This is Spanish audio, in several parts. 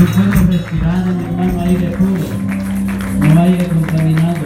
que puedes respirar, hermano, aire puro, no aire contaminado.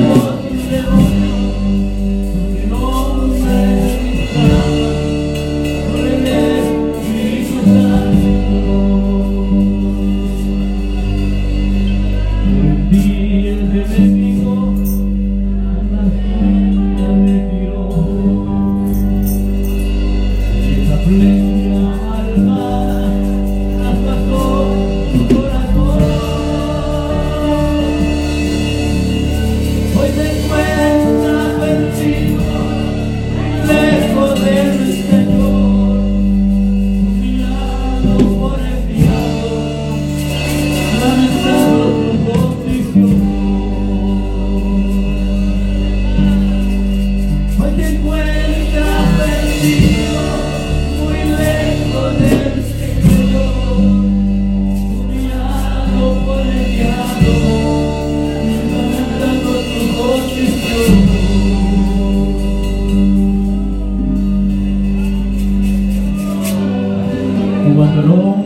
Huían los adoró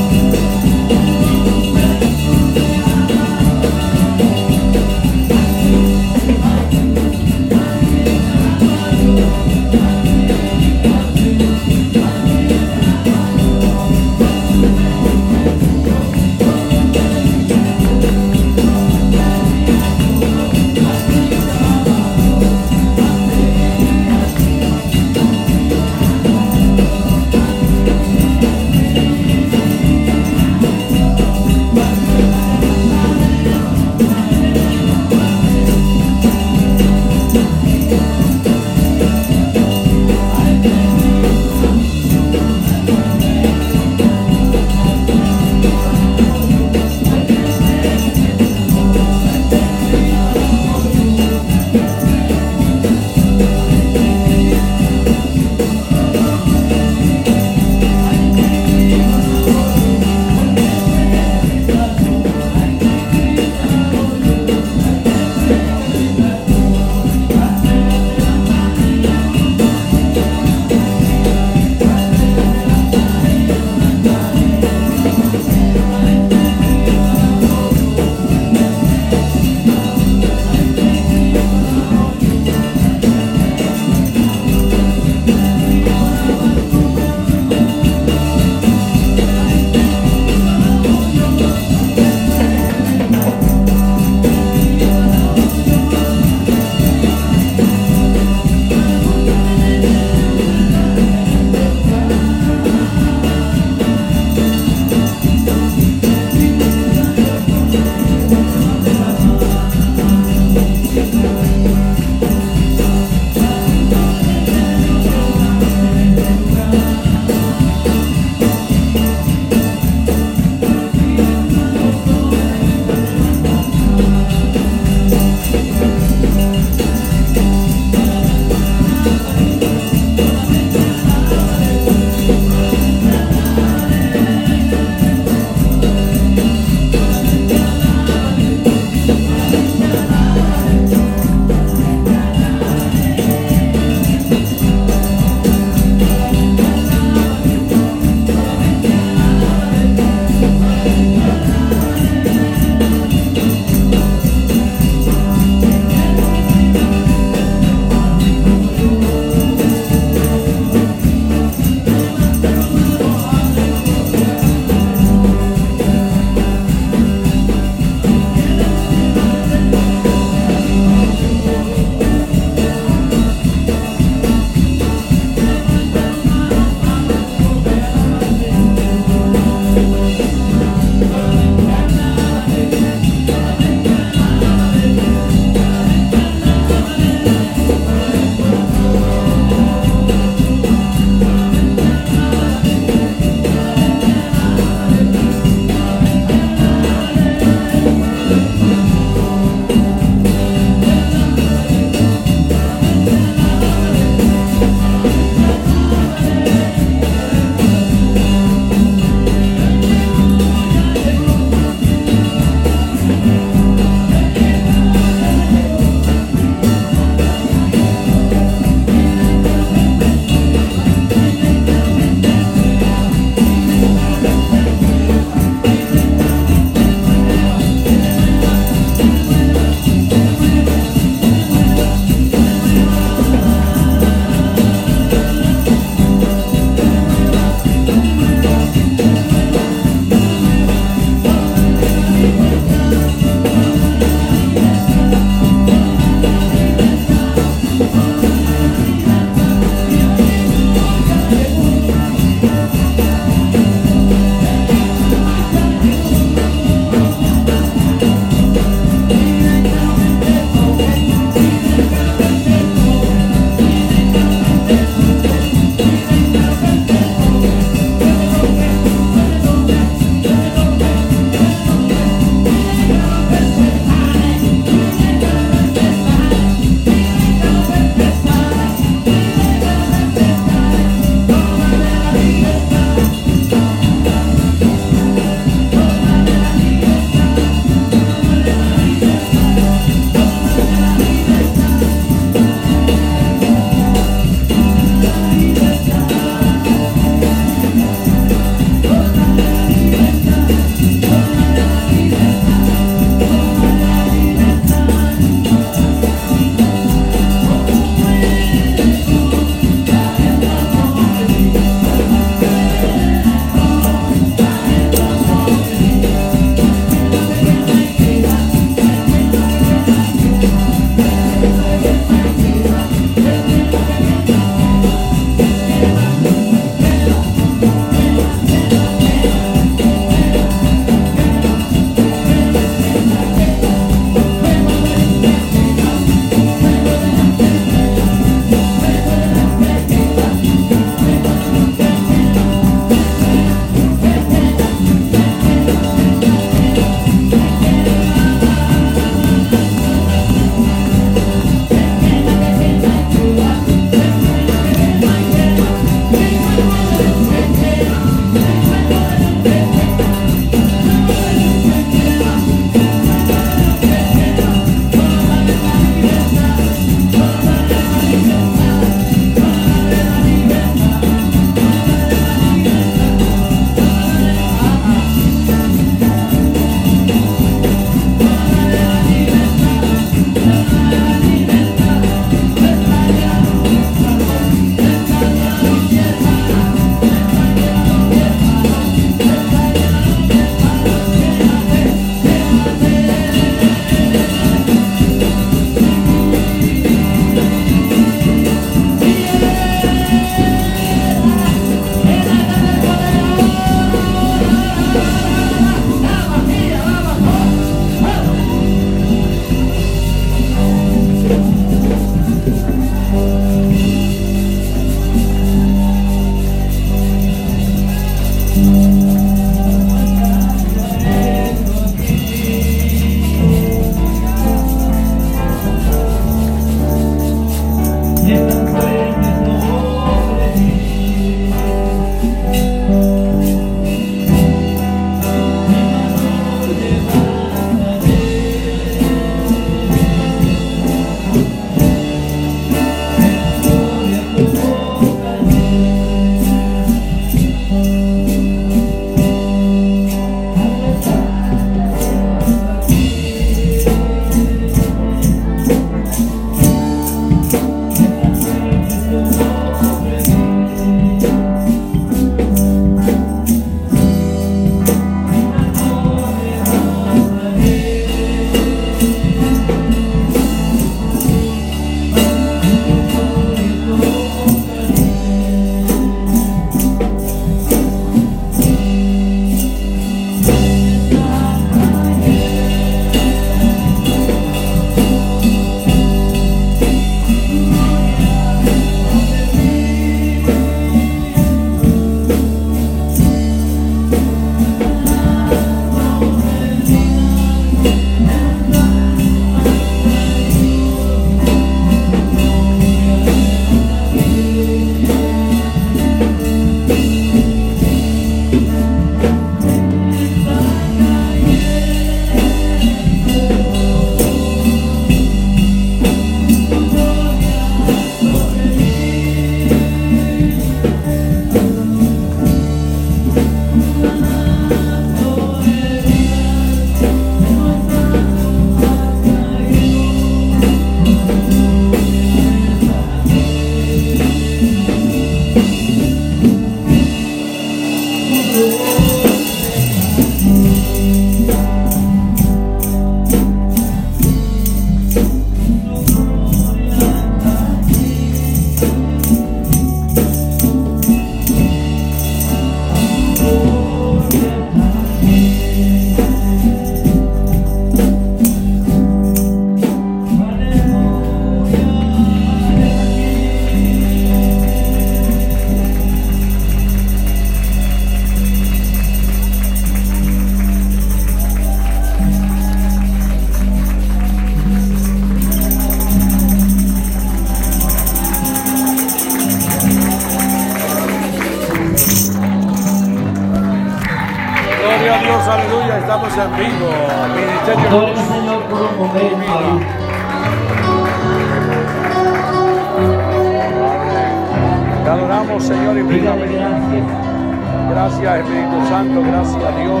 gracias, Espíritu Santo, gracias a Dios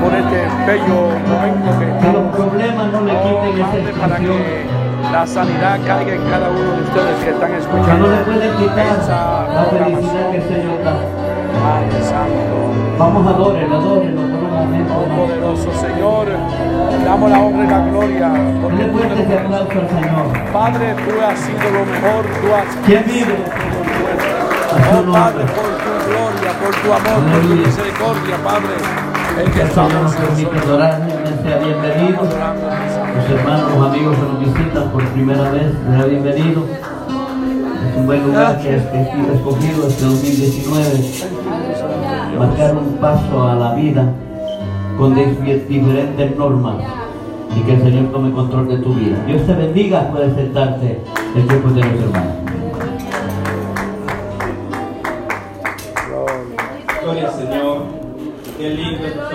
por este bello momento que Que los problemas no le Oh, quiten para que la sanidad caiga en cada uno de ustedes que están Que escuchando. no le pueden quitar esa la felicidad que el Señor da. Padre Santo, Vamos a adorarlo, adorarlo por un momento. oh poderoso Señor, damos la honra y la gloria. Porque fuerte eres ese aplauso al Señor. Padre, tú has sido lo mejor, tú has ¿Quién vive? Oh Padre, por por tu amor, por tu misericordia, Padre, es que el Señor nos permite adorar. Sea bienvenido. Los hermanos, los amigos que nos visitan por primera vez, sea bienvenido. Es un buen lugar que sido escogido este 2019. Marcar un paso a la vida con dif- diferentes normas y que el Señor tome control de tu vida. Dios te bendiga, puedes sentarte el tiempo de los hermanos. Qué lindo.